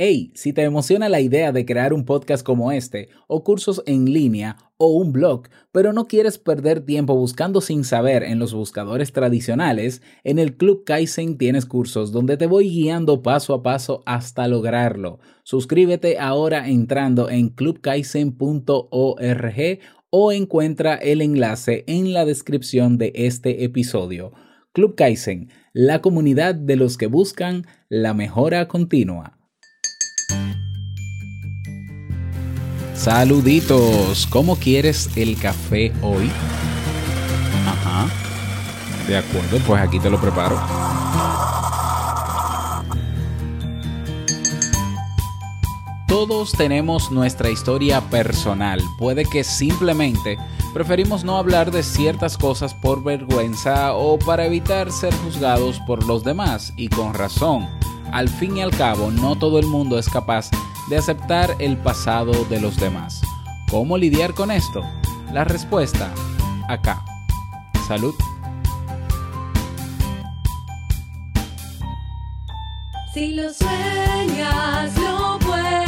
Hey, si te emociona la idea de crear un podcast como este, o cursos en línea, o un blog, pero no quieres perder tiempo buscando sin saber en los buscadores tradicionales, en el Club Kaizen tienes cursos donde te voy guiando paso a paso hasta lograrlo. Suscríbete ahora entrando en clubkaizen.org o encuentra el enlace en la descripción de este episodio. Club Kaizen, la comunidad de los que buscan la mejora continua. Saluditos, ¿cómo quieres el café hoy? Ajá. De acuerdo, pues aquí te lo preparo. Todos tenemos nuestra historia personal. Puede que simplemente preferimos no hablar de ciertas cosas por vergüenza o para evitar ser juzgados por los demás, y con razón. Al fin y al cabo, no todo el mundo es capaz de aceptar el pasado de los demás. ¿Cómo lidiar con esto? La respuesta, acá. Salud. Si lo sueñas, lo puedes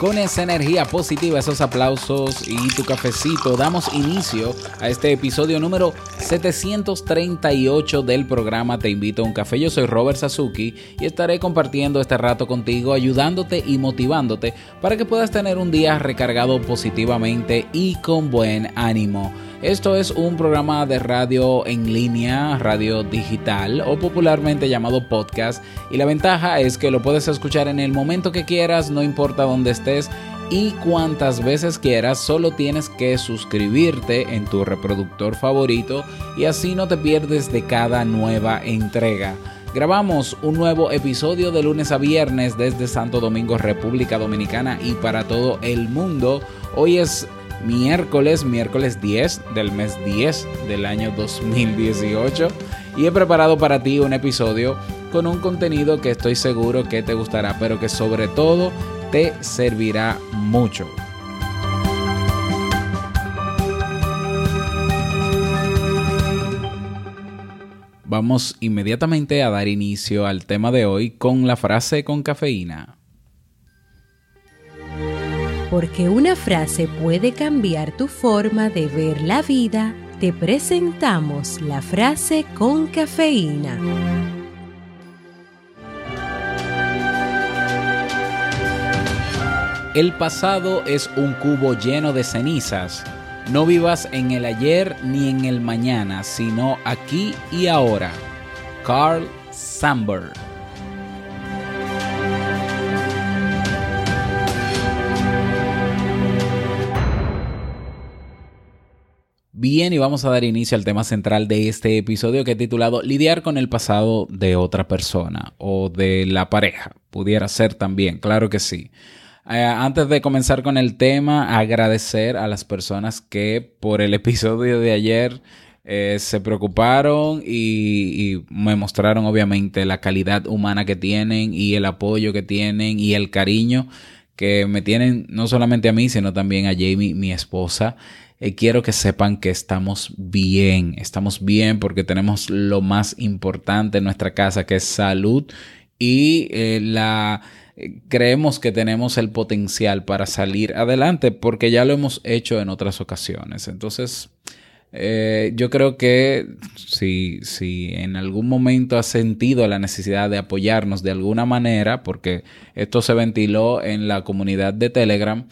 Con esa energía positiva, esos aplausos y tu cafecito, damos inicio a este episodio número 738 del programa Te invito a un café. Yo soy Robert Sasuki y estaré compartiendo este rato contigo, ayudándote y motivándote para que puedas tener un día recargado positivamente y con buen ánimo. Esto es un programa de radio en línea, radio digital o popularmente llamado podcast y la ventaja es que lo puedes escuchar en el momento que quieras, no importa dónde estés y cuantas veces quieras, solo tienes que suscribirte en tu reproductor favorito y así no te pierdes de cada nueva entrega. Grabamos un nuevo episodio de lunes a viernes desde Santo Domingo, República Dominicana y para todo el mundo. Hoy es miércoles, miércoles 10 del mes 10 del año 2018 y he preparado para ti un episodio con un contenido que estoy seguro que te gustará, pero que sobre todo te servirá mucho. Vamos inmediatamente a dar inicio al tema de hoy con la frase con cafeína. Porque una frase puede cambiar tu forma de ver la vida, te presentamos la frase con cafeína. El pasado es un cubo lleno de cenizas. No vivas en el ayer ni en el mañana, sino aquí y ahora. Carl Sandburg. Bien, y vamos a dar inicio al tema central de este episodio que he titulado Lidiar con el pasado de otra persona o de la pareja. Pudiera ser también, claro que sí. Eh, antes de comenzar con el tema, agradecer a las personas que por el episodio de ayer eh, se preocuparon y, y me mostraron obviamente la calidad humana que tienen y el apoyo que tienen y el cariño que me tienen no solamente a mí, sino también a Jamie, mi esposa. Eh, quiero que sepan que estamos bien, estamos bien porque tenemos lo más importante en nuestra casa, que es salud y eh, la eh, creemos que tenemos el potencial para salir adelante porque ya lo hemos hecho en otras ocasiones. Entonces, eh, yo creo que si, si en algún momento has sentido la necesidad de apoyarnos de alguna manera, porque esto se ventiló en la comunidad de Telegram,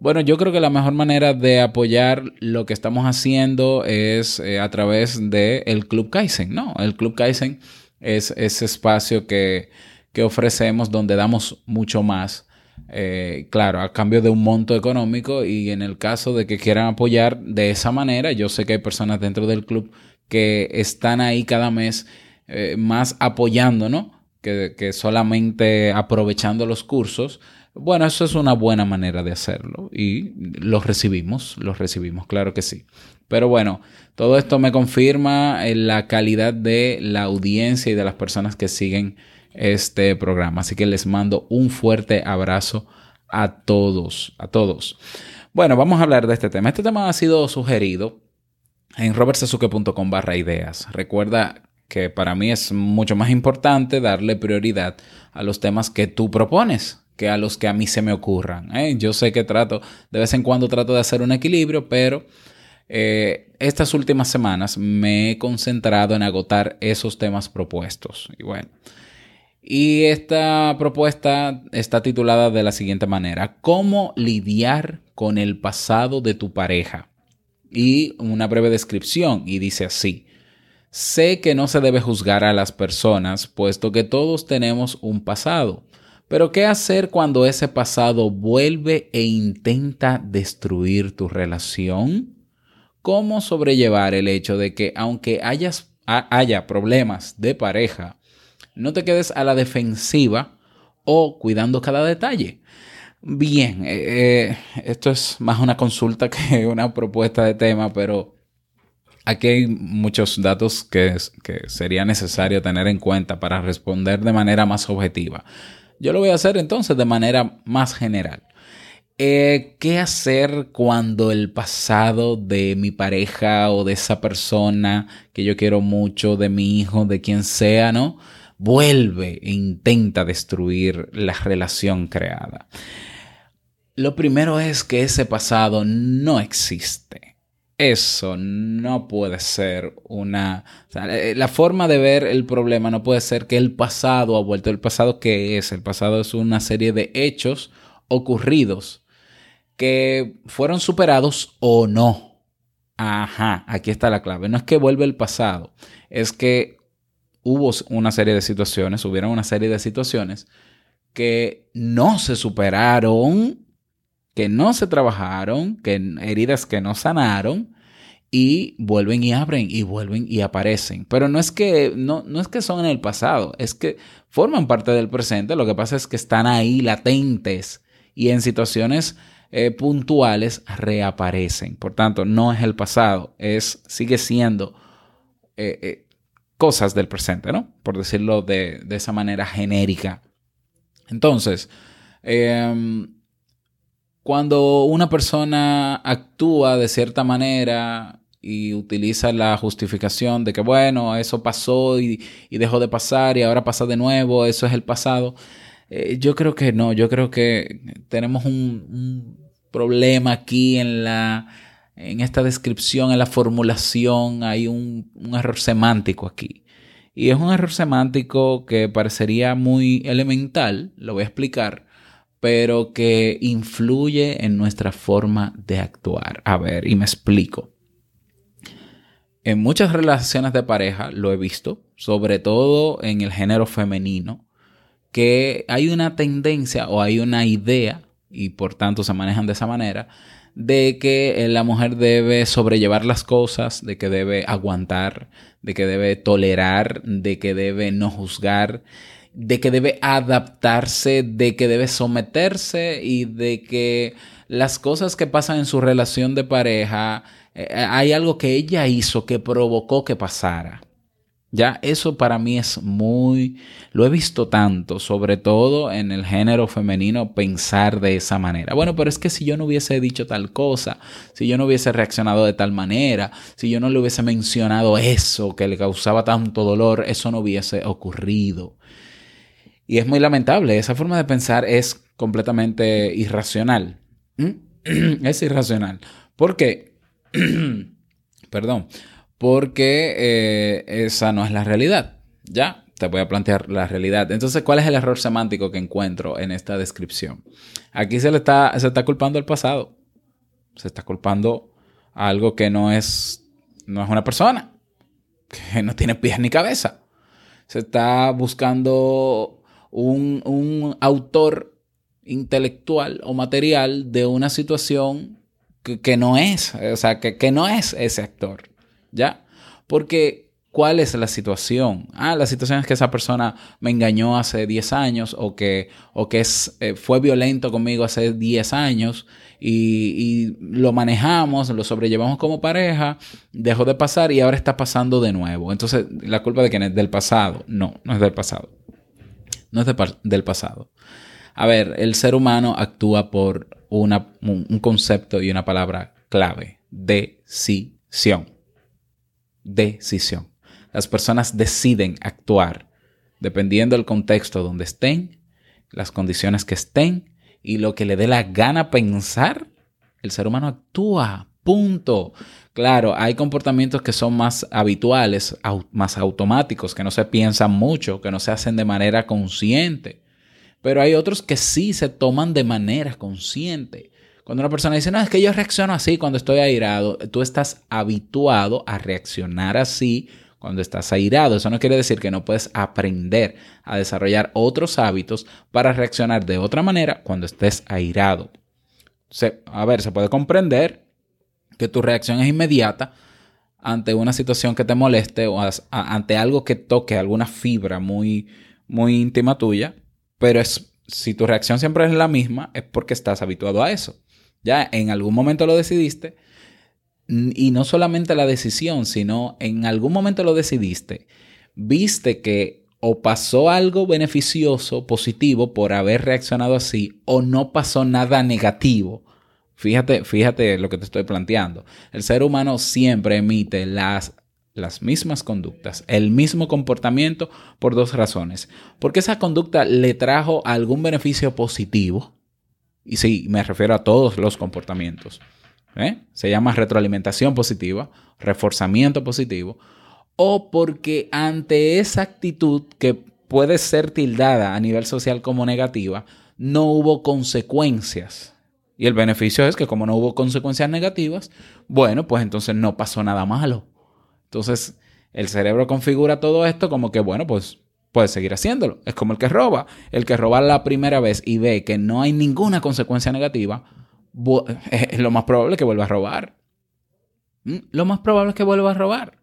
Bueno, yo creo que la mejor manera de apoyar lo que estamos haciendo es eh, a través del el Club Kaizen, ¿no? El Club Kaizen es ese espacio que, que ofrecemos donde damos mucho más, eh, claro, a cambio de un monto económico y en el caso de que quieran apoyar de esa manera, yo sé que hay personas dentro del club que están ahí cada mes eh, más apoyando, ¿no? Que, que solamente aprovechando los cursos. Bueno, eso es una buena manera de hacerlo y los recibimos, los recibimos, claro que sí. Pero bueno, todo esto me confirma eh, la calidad de la audiencia y de las personas que siguen este programa. Así que les mando un fuerte abrazo a todos, a todos. Bueno, vamos a hablar de este tema. Este tema ha sido sugerido en robertsazuke.com barra ideas. Recuerda que para mí es mucho más importante darle prioridad a los temas que tú propones que a los que a mí se me ocurran. ¿eh? Yo sé que trato, de vez en cuando trato de hacer un equilibrio, pero eh, estas últimas semanas me he concentrado en agotar esos temas propuestos. Y bueno, y esta propuesta está titulada de la siguiente manera, ¿cómo lidiar con el pasado de tu pareja? Y una breve descripción, y dice así. Sé que no se debe juzgar a las personas, puesto que todos tenemos un pasado. Pero ¿qué hacer cuando ese pasado vuelve e intenta destruir tu relación? ¿Cómo sobrellevar el hecho de que aunque hayas, haya problemas de pareja, no te quedes a la defensiva o cuidando cada detalle? Bien, eh, esto es más una consulta que una propuesta de tema, pero Aquí hay muchos datos que, que, sería necesario tener en cuenta para responder de manera más objetiva. Yo lo voy a hacer entonces de manera más general. Eh, ¿Qué hacer cuando el pasado de mi pareja o de esa persona que yo quiero mucho, de mi hijo, de quien sea, ¿no? Vuelve e intenta destruir la relación creada. Lo primero es que ese pasado no existe eso no puede ser una... Eh, la forma de ver el problema no puede ser que el pasado ha vuelto. ¿El pasado qué es? El pasado es una serie de hechos ocurridos que fueron superados o no. Ajá, aquí está la clave. No es que vuelve el pasado, es que hubo una serie de situaciones, hubieron una serie de situaciones que no se superaron que no se trabajaron, que heridas que no sanaron y vuelven y abren y vuelven y aparecen. Pero no es que no, no es que son en el pasado, es que forman parte del presente. Lo que pasa es que están ahí latentes y en situaciones eh, puntuales reaparecen. Por tanto, no es el pasado, es sigue siendo eh, eh, cosas del presente, ¿no? Por decirlo de, de esa manera genérica. Entonces, eh, cuando una persona actúa de cierta manera y utiliza la justificación de que, bueno, eso pasó y, dejó de pasar y ahora pasa de nuevo, eso es el pasado, eh, yo creo que no, yo creo que tenemos un, problema aquí en la en esta descripción, en la formulación, hay un, error semántico aquí. Y es un error semántico que parecería muy elemental, lo voy a explicar, pero que influye en nuestra forma de actuar. A ver, y me explico. En muchas relaciones de pareja lo he visto, sobre todo en el género femenino, que hay una tendencia o hay una idea, y por tanto se manejan de esa manera, de que la mujer debe sobrellevar las cosas, de que debe aguantar, de que debe tolerar, de que debe no juzgar, de que debe adaptarse, de que debe someterse y de que las cosas que pasan en su relación de pareja, eh, hay algo que ella hizo que provocó que pasara. Ya, eso para mí es muy, lo he visto tanto, sobre todo en el género femenino, pensar de esa manera. Bueno, pero es que si yo no hubiese dicho tal cosa, si yo no hubiese reaccionado de tal manera, si yo no le hubiese mencionado eso que le causaba tanto dolor, eso no hubiese ocurrido. Y es muy lamentable, esa forma de pensar es completamente irracional. ¿Mm? es irracional. ¿Por qué? Perdón. Porque eh, esa no es la realidad. Ya, te voy a plantear la realidad. Entonces, ¿cuál es el error semántico que encuentro en esta descripción? Aquí se le está, se está culpando al pasado. Se está culpando a algo que no es, no es una persona, que no tiene pies ni cabeza. Se está buscando un, autor intelectual o material de una situación que, no es, o sea, que no es ese actor, ¿ya? Porque, ¿cuál es la situación? Ah, la situación es que esa persona me engañó hace 10 años o que, o que es, eh, fue violento conmigo hace 10 años y, y lo manejamos, lo sobrellevamos como pareja, dejó de pasar y ahora está pasando de nuevo. Entonces, ¿la culpa de quién es? Del pasado. No, no es del pasado. No es del pasado. A ver, el ser humano actúa por una- un, un concepto y una palabra clave. Decisión. Decisión. Las personas deciden actuar dependiendo del contexto donde estén, las condiciones que estén y lo que le dé la gana pensar. El ser humano actúa. Punto. Claro, hay comportamientos que son más habituales, más automáticos, que no se piensan mucho, que no se hacen de manera consciente. Pero hay otros que sí se toman de manera consciente. Cuando una persona dice, no, es que yo reacciono así cuando estoy airado, tú estás habituado a reaccionar así cuando estás airado. Eso no quiere decir que no puedes aprender a desarrollar otros hábitos para reaccionar de otra manera cuando estés airado. Se- a ver, se puede comprender que tu reacción es inmediata ante una situación que te moleste o ante algo que toque alguna fibra muy, muy íntima tuya, pero es, si tu reacción siempre es la misma, es porque estás habituado a eso. Ya en algún momento lo decidiste y no solamente la decisión, sino en algún momento lo decidiste, viste que o pasó algo beneficioso, positivo por haber reaccionado así, o no pasó nada negativo. Fíjate, fíjate lo que te estoy planteando. El ser humano siempre emite las, las mismas conductas, el mismo comportamiento por dos razones. Porque esa conducta le trajo algún beneficio positivo. Y sí, me refiero a todos los comportamientos. ¿eh? Se llama retroalimentación positiva, reforzamiento positivo. O porque ante esa actitud que puede ser tildada a nivel social como negativa, no hubo consecuencias. Y el beneficio es que como no hubo consecuencias negativas, bueno, pues entonces no pasó nada malo. Entonces el cerebro configura todo esto como que, bueno, pues puede seguir haciéndolo. Es como el que roba. El que roba la primera vez y ve que no hay ninguna consecuencia negativa, es lo más probable que vuelva a robar. ¿Mm? Lo más probable es que vuelva a robar.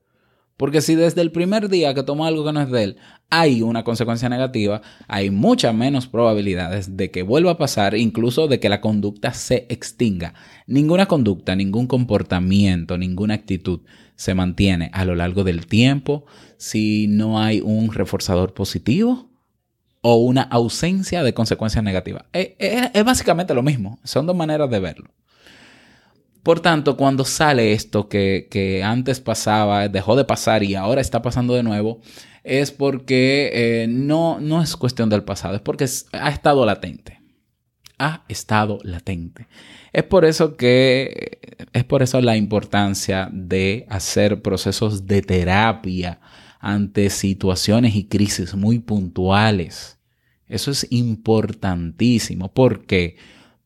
Porque si desde el primer día que toma algo que no es de él hay una consecuencia negativa, hay muchas menos probabilidades de que vuelva a pasar, incluso de que la conducta se extinga. Ninguna conducta, ningún comportamiento, ninguna actitud se mantiene a lo largo del tiempo si no hay un reforzador positivo o una ausencia de consecuencias negativas. Es, es- es básicamente lo mismo, son dos maneras de verlo. Por tanto, cuando sale esto que, que antes pasaba, dejó de pasar y ahora está pasando de nuevo, es porque eh, no, no es cuestión del pasado, es porque ha estado latente. Ha estado latente. Es por eso que es por eso la importancia de hacer procesos de terapia ante situaciones y crisis muy puntuales. Eso es importantísimo. ¿Por qué?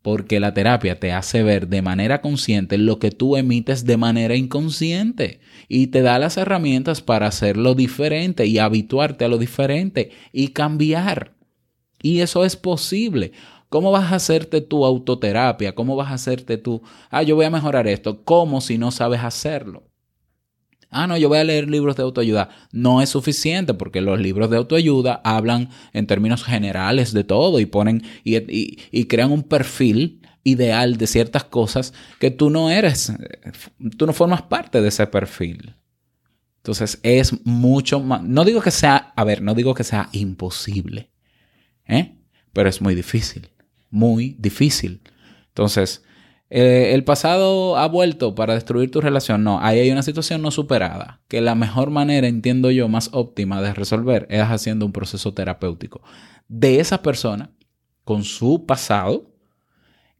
Porque la terapia te hace ver de manera consciente lo que tú emites de manera inconsciente y te da las herramientas para hacerlo diferente y habituarte a lo diferente y cambiar. Y eso es posible. ¿Cómo vas a hacerte tu autoterapia? ¿Cómo vas a hacerte tu, ah, yo voy a mejorar esto? ¿Cómo si no sabes hacerlo? Ah, no, yo voy a leer libros de autoayuda. No es suficiente porque los libros de autoayuda hablan en términos generales de todo y ponen y, y- y crean un perfil ideal de ciertas cosas que tú no eres, tú no formas parte de ese perfil. Entonces es mucho más, no digo que sea, a ver, no digo que sea imposible, ¿eh? pero es muy difícil, muy difícil. Entonces, eh, el pasado ha vuelto para destruir tu relación. No, ahí hay una situación no superada, que la mejor manera, entiendo yo, más óptima de resolver es haciendo un proceso terapéutico de esa persona con su pasado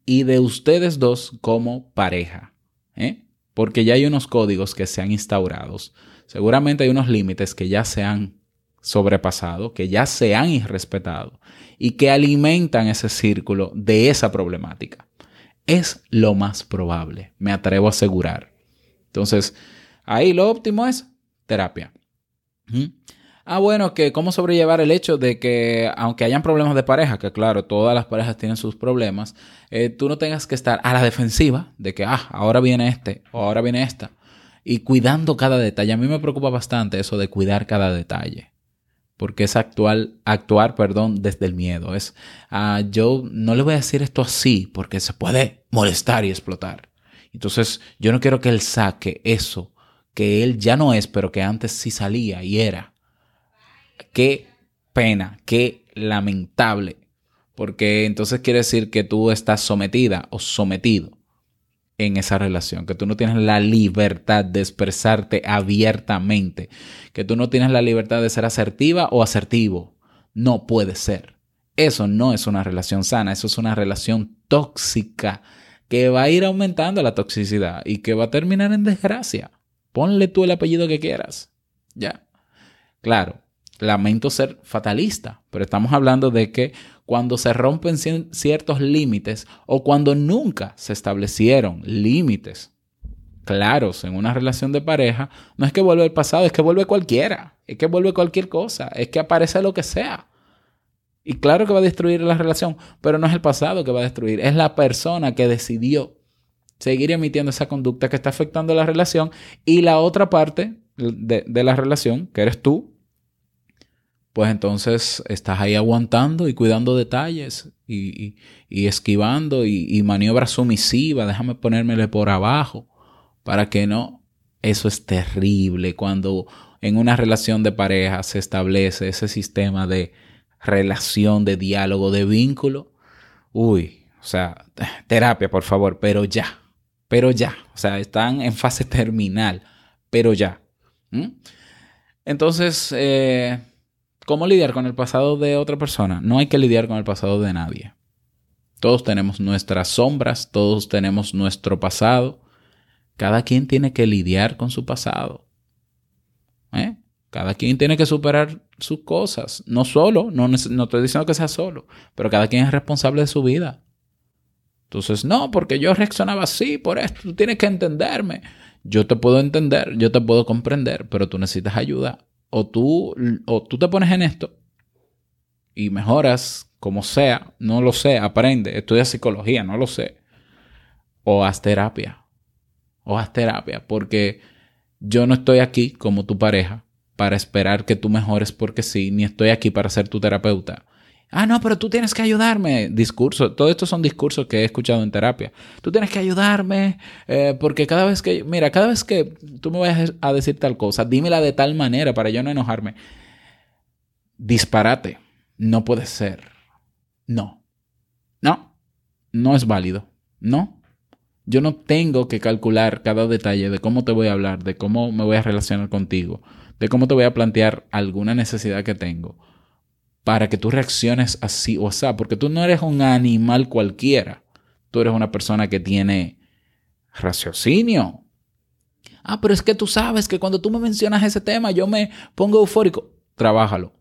y de ustedes dos como pareja. ¿eh? Porque ya hay unos códigos que se han instaurado. Seguramente hay unos límites que ya se han sobrepasado, que ya se han irrespetado y que alimentan ese círculo de esa problemática. Es lo más probable, me atrevo a asegurar. Entonces, ahí lo óptimo es terapia. Ah, bueno, que cómo sobrellevar el hecho de que aunque hayan problemas de pareja, que claro, todas las parejas tienen sus problemas, eh, tú no tengas que estar a la defensiva de que, ah, ahora viene este o ahora viene esta. Y cuidando cada detalle. A mí me preocupa bastante eso de cuidar cada detalle. Porque es actual, actuar, perdón, desde el miedo. Es, ah, yo no le voy a decir esto así porque se puede molestar y explotar. Entonces, yo no quiero que él saque eso que él ya no es, pero que antes sí salía y era. Qué pena, qué lamentable. Porque entonces quiere decir que tú estás sometida o sometido en esa relación, que tú no tienes la libertad de expresarte abiertamente, que tú no tienes la libertad de ser asertiva o asertivo. No puede ser. Eso no es una relación sana, eso es una relación tóxica que va a ir aumentando la toxicidad y que va a terminar en desgracia. Ponle tú el apellido que quieras. Ya. Claro, lamento ser fatalista, pero estamos hablando de que cuando se rompen ciertos límites o cuando nunca se establecieron límites claros en una relación de pareja, no es que vuelve el pasado, es que vuelve cualquiera, es que vuelve cualquier cosa, es que aparece lo que sea. Y claro que va a destruir la relación, pero no es el pasado que va a destruir, es la persona que decidió seguir emitiendo esa conducta que está afectando la relación y la otra parte de, de la relación, que eres tú, pues entonces estás ahí aguantando y cuidando detalles y, y, esquivando y, maniobra sumisiva, déjame ponérmele por abajo para que no. Eso es terrible cuando en una relación de pareja se establece ese sistema de relación, de diálogo, de vínculo. Uy, o sea, terapia, por favor, pero ya, pero ya. O sea, están en fase terminal, pero ya. Entonces, eh, ¿Cómo lidiar con el pasado de otra persona? No hay que lidiar con el pasado de nadie. Todos tenemos nuestras sombras, todos tenemos nuestro pasado. Cada quien tiene que lidiar con su pasado. ¿Eh? Cada quien tiene que superar sus cosas. No solo, no, no estoy diciendo que sea solo, pero cada quien es responsable de su vida. Entonces, no, porque yo reaccionaba así por esto, tú tienes que entenderme. Yo te puedo entender, yo te puedo comprender, pero tú necesitas ayuda o tú, o tú te pones en esto y mejoras como sea, no lo sé, aprende, estudia psicología, no lo sé, o haz terapia, o haz terapia, porque yo no estoy aquí como tu pareja para esperar que tú mejores porque sí, ni estoy aquí para ser tu terapeuta. Ah, no, pero tú tienes que ayudarme. Discurso, todo esto son discursos que he escuchado en terapia. Tú tienes que ayudarme eh, porque cada vez que, mira, cada vez que tú me vayas a decir tal cosa, dímela de tal manera para yo no enojarme. Disparate. No puede ser. No. No. No es válido. No. Yo no tengo que calcular cada detalle de cómo te voy a hablar, de cómo me voy a relacionar contigo, de cómo te voy a plantear alguna necesidad que tengo para que tú reacciones así o así, porque tú no eres un animal cualquiera, tú eres una persona que tiene raciocinio. Ah, pero es que tú sabes que cuando tú me mencionas ese tema yo me pongo eufórico. Trabájalo.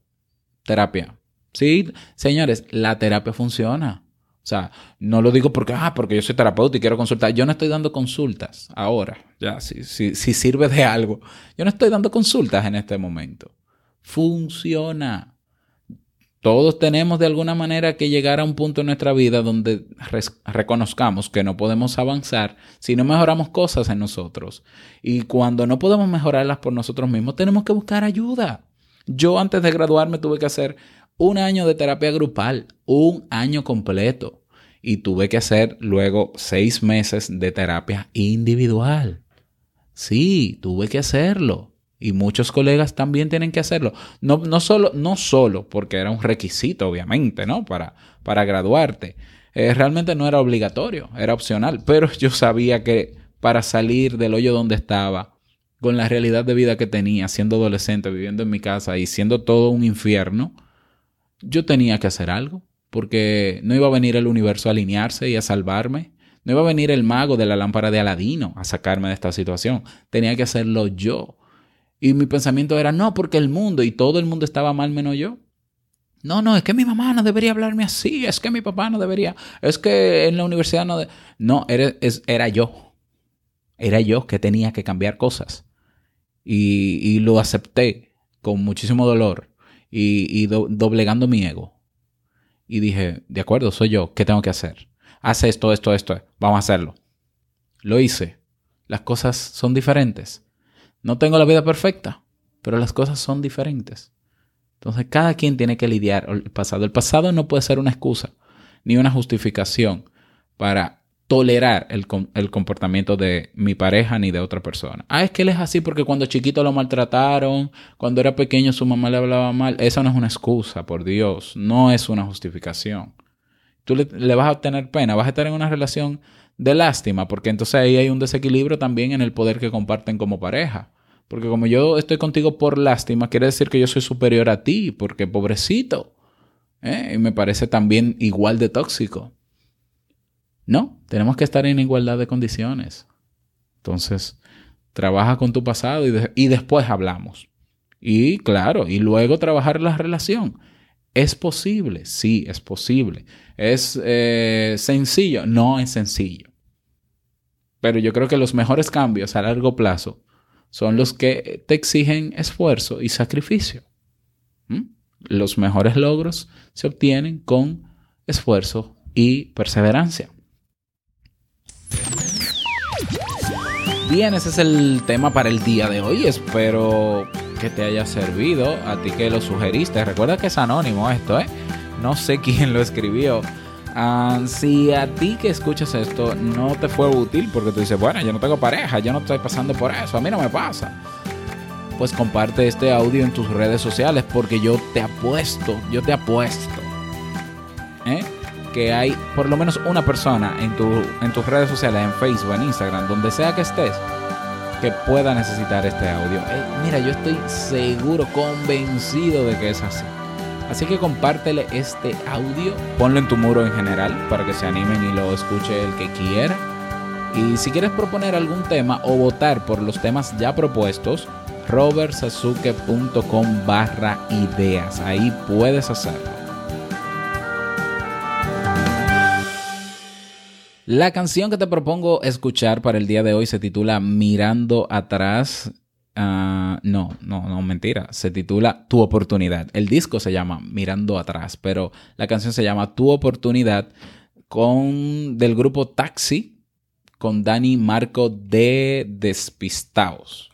Terapia. Sí, señores, la terapia funciona. O sea, no lo digo porque, ah, porque yo soy terapeuta y quiero consultar. Yo no estoy dando consultas ahora. Ya, si, si, si sirve de algo. Yo no estoy dando consultas en este momento. Funciona. Todos tenemos de alguna manera que llegar a un punto en nuestra vida donde reconozcamos que no podemos avanzar si no mejoramos cosas en nosotros. Y cuando no podemos mejorarlas por nosotros mismos, tenemos que buscar ayuda. Yo antes de graduarme tuve que hacer un año de terapia grupal, un año completo. Y tuve que hacer luego seis meses de terapia individual. Sí, tuve que hacerlo. Y muchos colegas también tienen que hacerlo. No, no, solo, no solo porque era un requisito, obviamente, ¿no? Para, para graduarte. Eh, realmente no era obligatorio, era opcional. Pero yo sabía que para salir del hoyo donde estaba, con la realidad de vida que tenía, siendo adolescente, viviendo en mi casa y siendo todo un infierno, yo tenía que hacer algo. Porque no iba a venir el universo a alinearse y a salvarme. No iba a venir el mago de la lámpara de Aladino a sacarme de esta situación. Tenía que hacerlo yo. Y mi pensamiento era, no, porque el mundo y todo el mundo estaba mal menos yo. No, no, es que mi mamá no debería hablarme así, es que mi papá no debería, es que en la universidad no... de-". No, era, era yo. Era yo que tenía que cambiar cosas. Y, y lo acepté con muchísimo dolor y, y do- doblegando mi ego. Y dije, de acuerdo, soy yo, ¿qué tengo que hacer? Haz esto, esto, esto, vamos a hacerlo. Lo hice. Las cosas son diferentes. No tengo la vida perfecta, pero las cosas son diferentes. Entonces, cada quien tiene que lidiar el pasado. El pasado no puede ser una excusa ni una justificación para tolerar el, el comportamiento de mi pareja ni de otra persona. Ah, es que él es así porque cuando chiquito lo maltrataron, cuando era pequeño su mamá le hablaba mal. Eso no es una excusa, por Dios. No es una justificación. Tú le, le vas a tener pena, vas a estar en una relación de lástima, porque entonces ahí hay un desequilibrio también en el poder que comparten como pareja. Porque como yo estoy contigo por lástima, quiere decir que yo soy superior a ti, porque pobrecito. ¿eh? Y me parece también igual de tóxico. No, tenemos que estar en igualdad de condiciones. Entonces, trabaja con tu pasado y, y después hablamos. Y claro, y luego trabajar la relación. ¿Es posible? Sí, es posible. ¿Es eh, sencillo? No es sencillo. Pero yo creo que los mejores cambios a largo plazo son los que te exigen esfuerzo y sacrificio. ¿Mm? Los mejores logros se obtienen con esfuerzo y perseverancia. Bien, ese es el tema para el día de hoy. Espero que te haya servido. A ti que lo sugeriste. Recuerda que es anónimo esto, ¿eh? No sé quién lo escribió. Ah, si a ti que escuchas esto no te fue útil porque tú dices, bueno, yo no tengo pareja, yo no estoy pasando por eso, a mí no me pasa. Pues comparte este audio en tus redes sociales porque yo te apuesto, yo te apuesto ¿eh? que hay por lo menos una persona en, tu, en tus redes sociales, en Facebook, en Instagram, donde sea que estés, que pueda necesitar este audio. Mira, yo estoy seguro, convencido de que es así. Así que compártele este audio, ponlo en tu muro en general para que se animen y lo escuche el que quiera. Y si quieres proponer algún tema o votar por los temas ya propuestos, robertsazuke.com barra ideas. Ahí puedes hacerlo. La canción que te propongo escuchar para el día de hoy se titula Mirando atrás. Ah, no, no, no, mentira. Se titula Tu oportunidad. El disco se llama Mirando atrás, pero la canción se llama Tu oportunidad con del grupo Taxi con Dani Marco de Despistaos.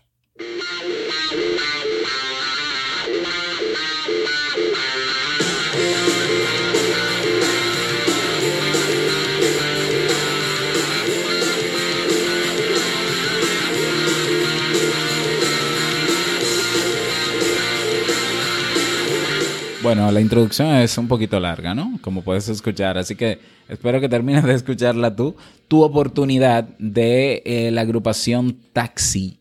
Bueno, la introducción es un poquito larga, ¿no? Como puedes escuchar, así que espero que termines de escucharla tú. Tu oportunidad de eh, la agrupación Taxi.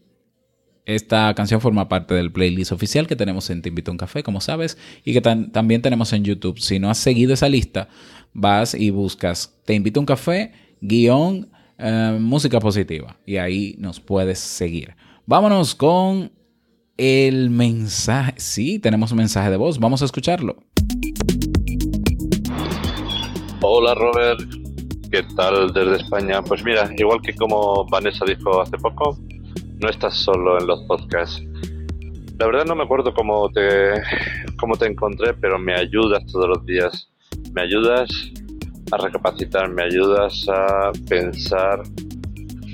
Esta canción forma parte del playlist oficial que tenemos en Te Invito a un Café, como sabes, y que también tenemos en YouTube. Si no has seguido esa lista, vas y buscas Te Invito a un Café, guion, eh, música positiva, y ahí nos puedes seguir. Vámonos con el mensaje. Sí, tenemos un mensaje de voz. Vamos a escucharlo. Hola Robert, ¿qué tal desde España? Pues mira, igual que como Vanessa dijo hace poco, no estás solo en los podcasts. La verdad no me acuerdo cómo te, cómo te encontré, pero me ayudas todos los días. Me ayudas a recapacitar, me ayudas a pensar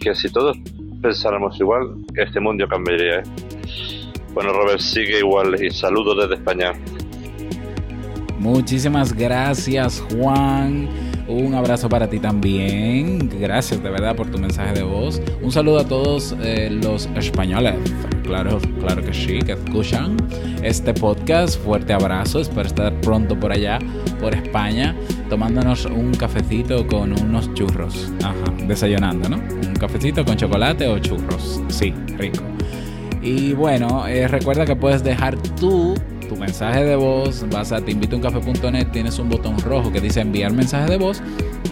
que si todos pensáramos igual, este mundo cambiaría. ¿eh? Bueno Robert, sigue igual y saludos desde España. Muchísimas gracias, Juan. Un abrazo para ti también. Gracias de verdad por tu mensaje de voz. Un saludo a todos eh, los españoles. Claro, claro que sí, que escuchan este podcast. Fuerte abrazo. Espero estar pronto por allá, por España, tomándonos un cafecito con unos churros. Ajá, desayunando, ¿no? Un cafecito con chocolate o churros. Sí, rico. Y bueno, eh, recuerda que puedes dejar tu, mensaje de voz. Vas a teinvitouncafe.net, tienes un botón rojo que dice enviar mensaje de voz.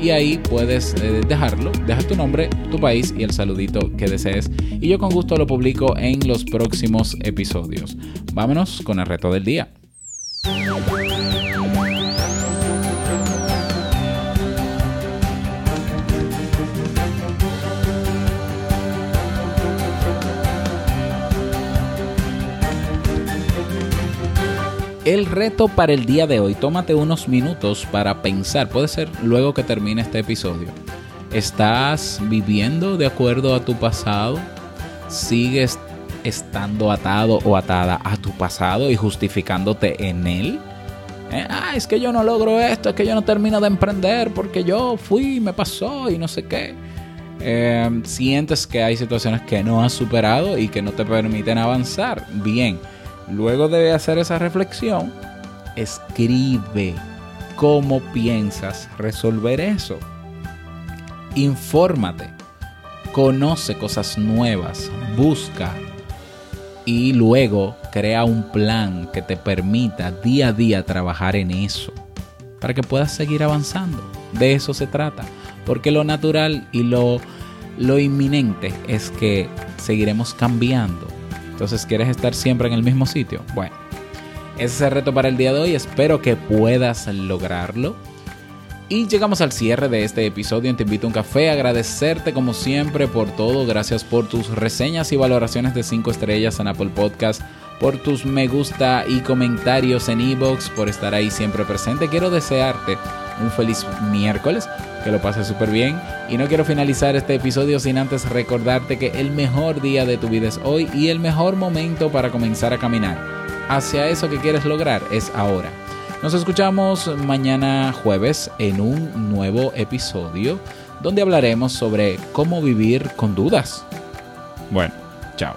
Y ahí puedes eh, dejarlo, dejar tu nombre, tu país y el saludito que desees. Y yo con gusto lo publico en los próximos episodios. Vámonos con el reto del día. El reto para el día de hoy, tómate unos minutos para pensar, puede ser luego que termine este episodio. ¿Estás viviendo de acuerdo a tu pasado? ¿Sigues estando atado o atada a tu pasado y justificándote en él? Eh, Ah, es que yo no logro esto, es que yo no termino de emprender porque yo fui, me pasó y no sé qué. Eh, sientes que hay situaciones que no has superado y que no te permiten avanzar. Bien, luego de hacer esa reflexión, escribe cómo piensas resolver eso. Infórmate, conoce cosas nuevas, busca y luego crea un plan que te permita día a día trabajar en eso para que puedas seguir avanzando. De eso se trata, porque lo natural y lo, lo inminente es que seguiremos cambiando. Entonces, ¿quieres estar siempre en el mismo sitio? Bueno, ese es el reto para el día de hoy. Espero que puedas lograrlo. Y llegamos al cierre de este episodio. Te invito a un café. Agradecerte como siempre por todo. Gracias por tus reseñas y valoraciones de 5 estrellas en Apple Podcast. Por tus me gusta y comentarios en Evox. Por estar ahí siempre presente. Quiero desearte un feliz miércoles. Que lo pases súper bien. Y no quiero finalizar este episodio sin antes recordarte que el mejor día de tu vida es hoy. Y el mejor momento para comenzar a caminar hacia eso que quieres lograr es ahora. Nos escuchamos mañana jueves en un nuevo episodio donde hablaremos sobre cómo vivir con dudas. Bueno, chao.